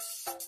you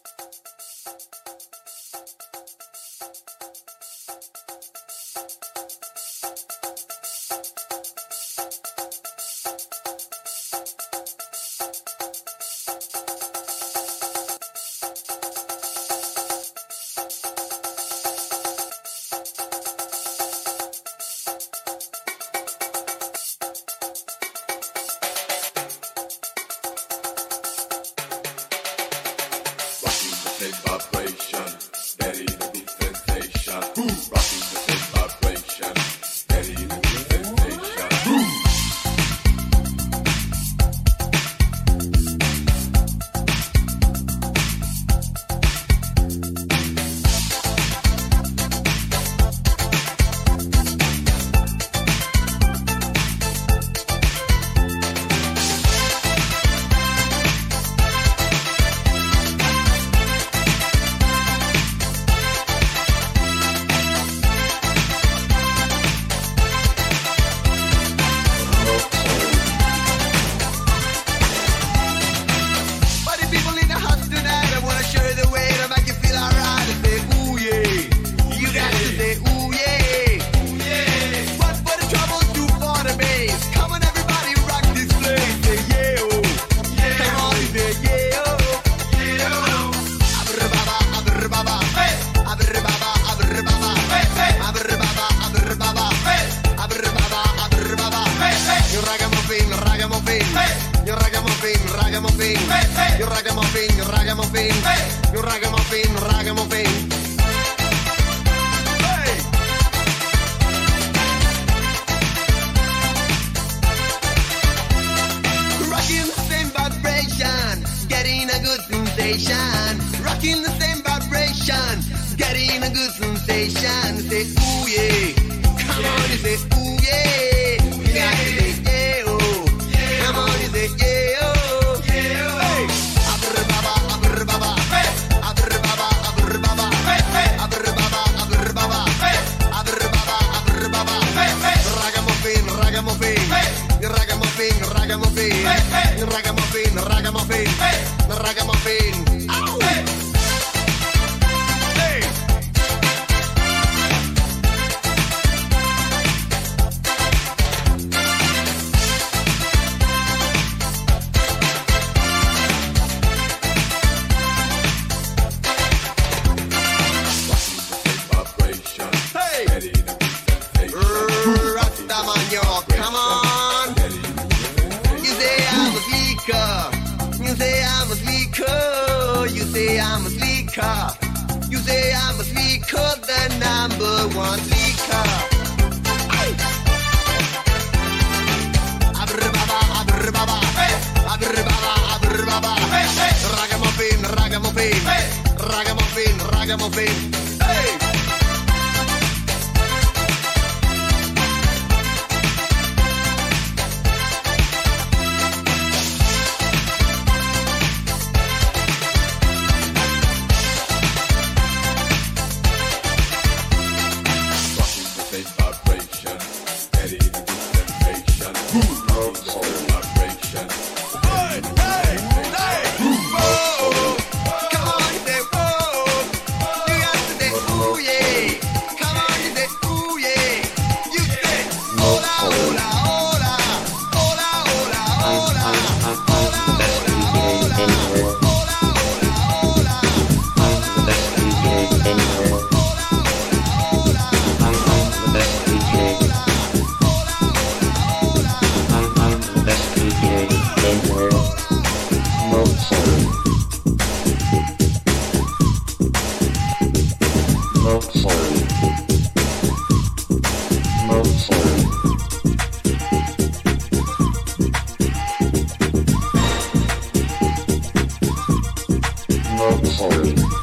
of the soul.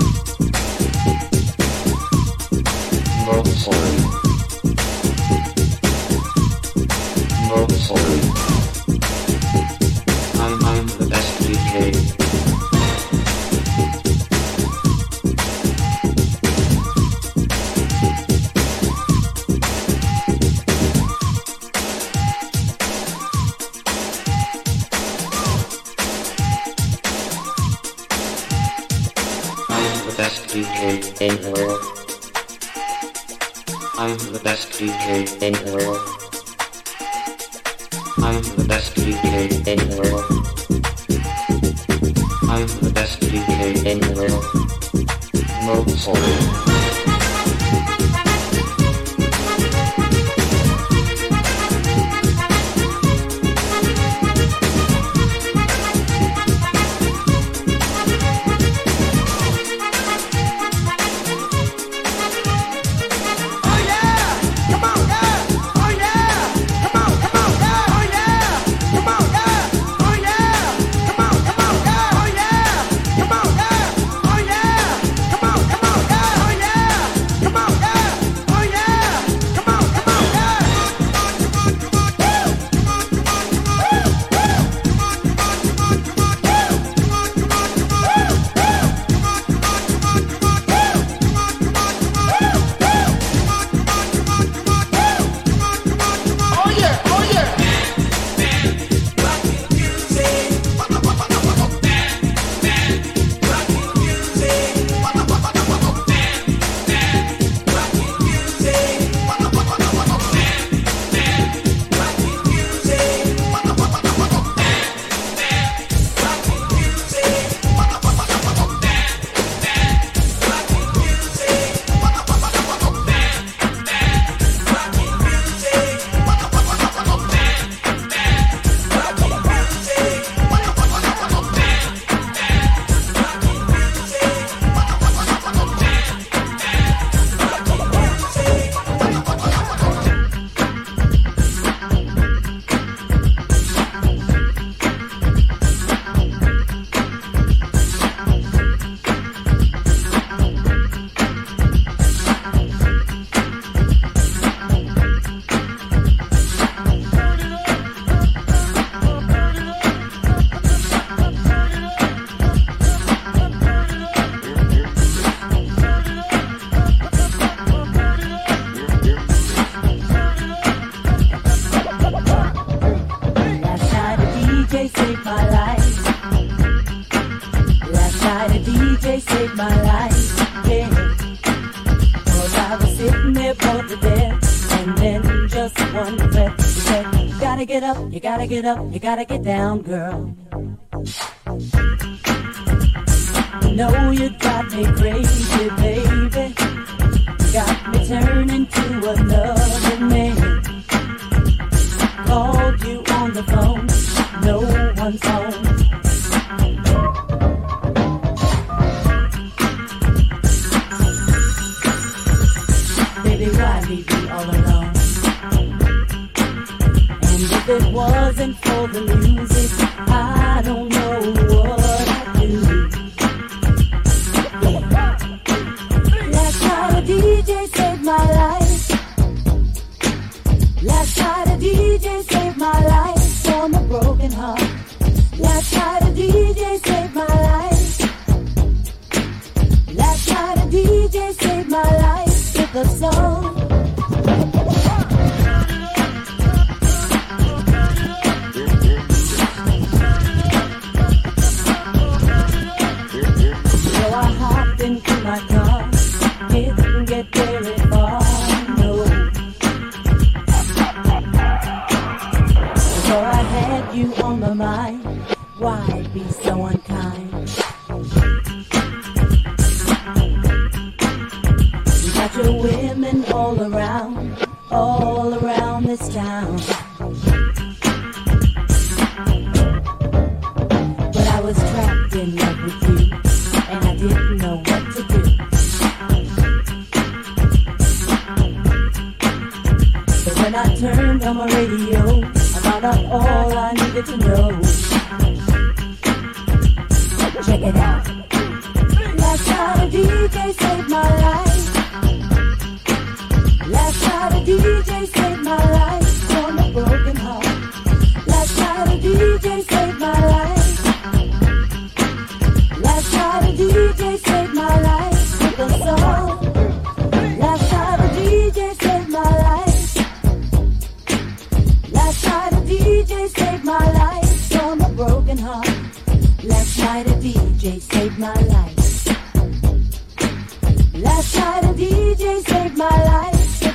The phone, why be so unkind?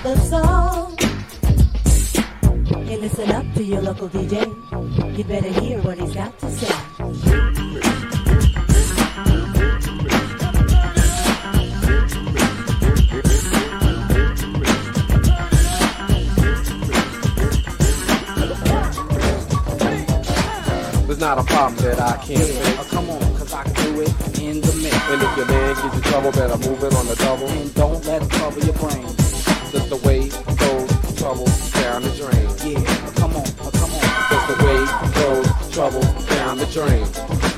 the song. Hey, listen up to your local DJ. You better hear what he's got to say. not a problem that I can't fix. Oh, come on, cause I can do it in the mix. And if your man gets in trouble, better move it on the double. And don't let it cover your brain the way goes, trouble down the drain. Yeah, come on, come on. That's the way goes, trouble down the drain.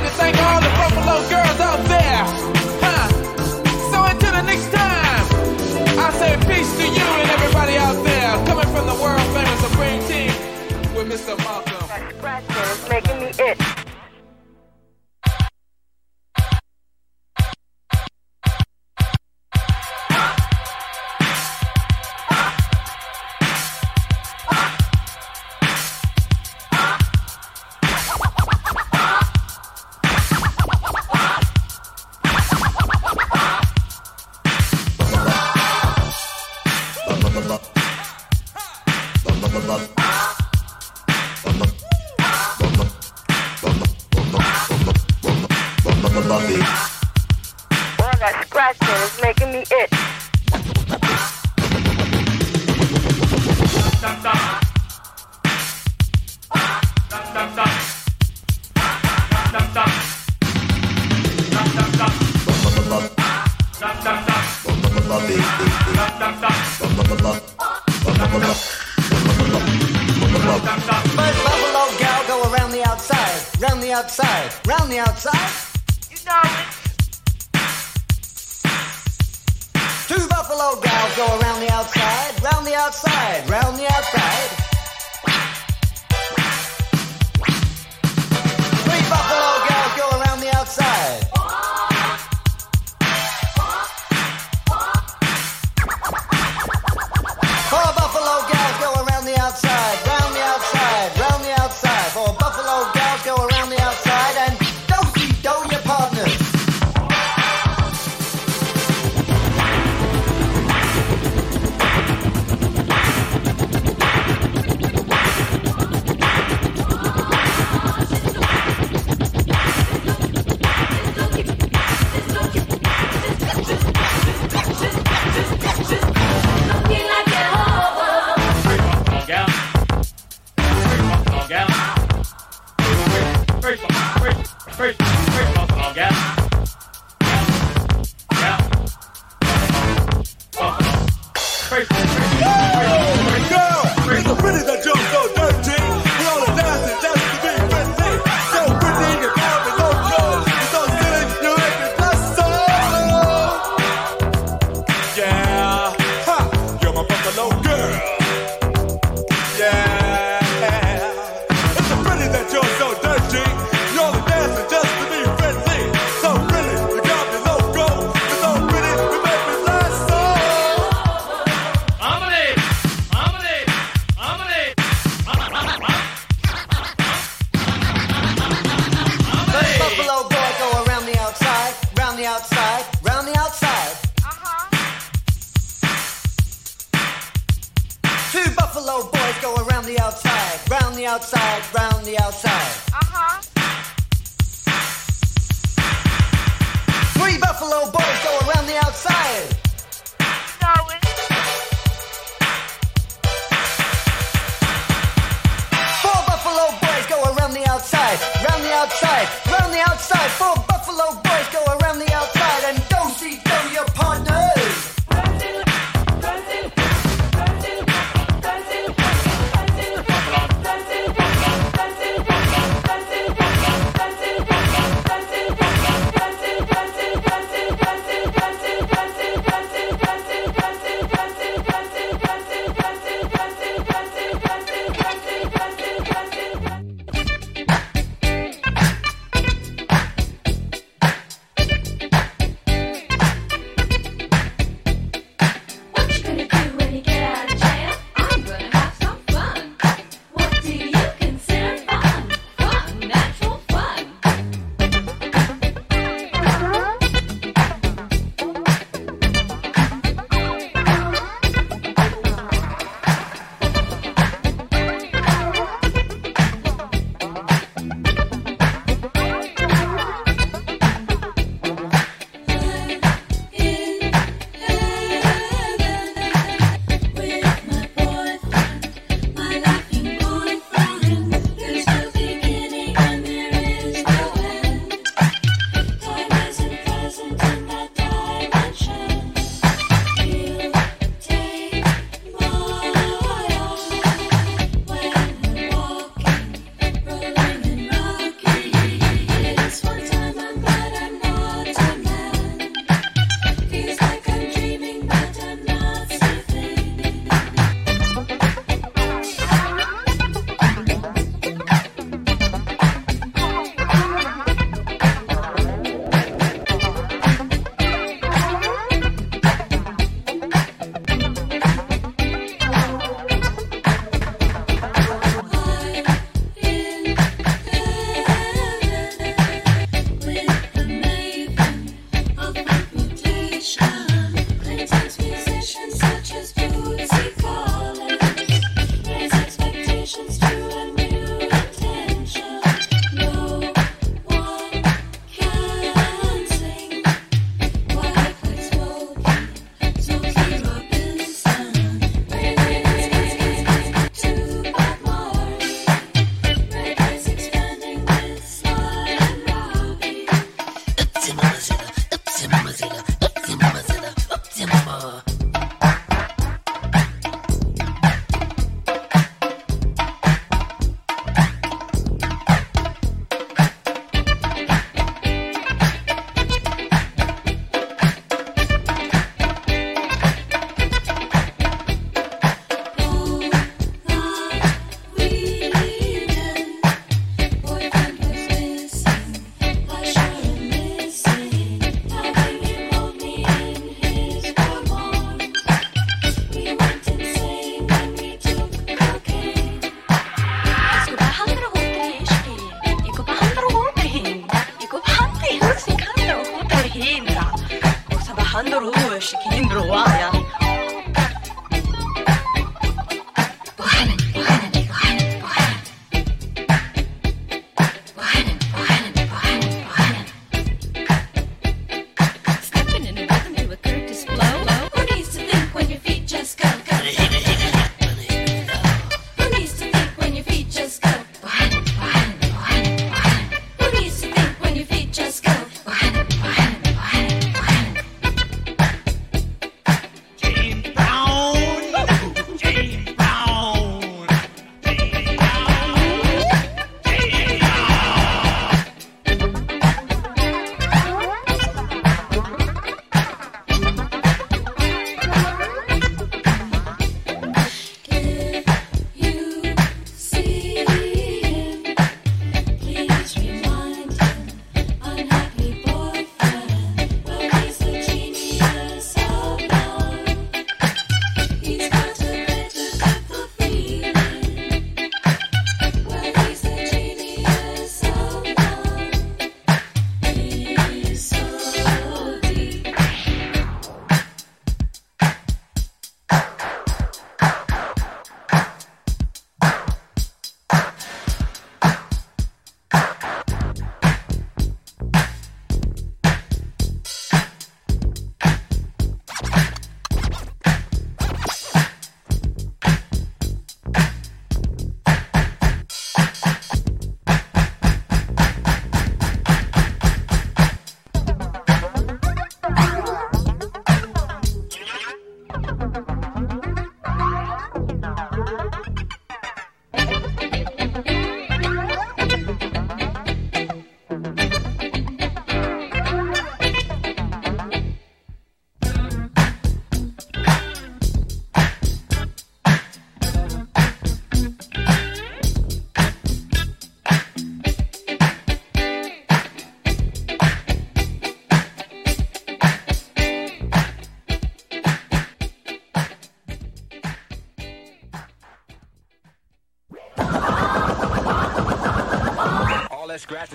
like the same All that scratching is making me itch.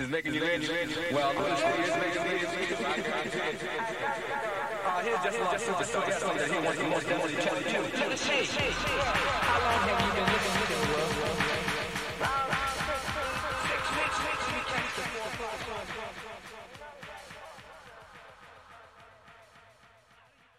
Scratch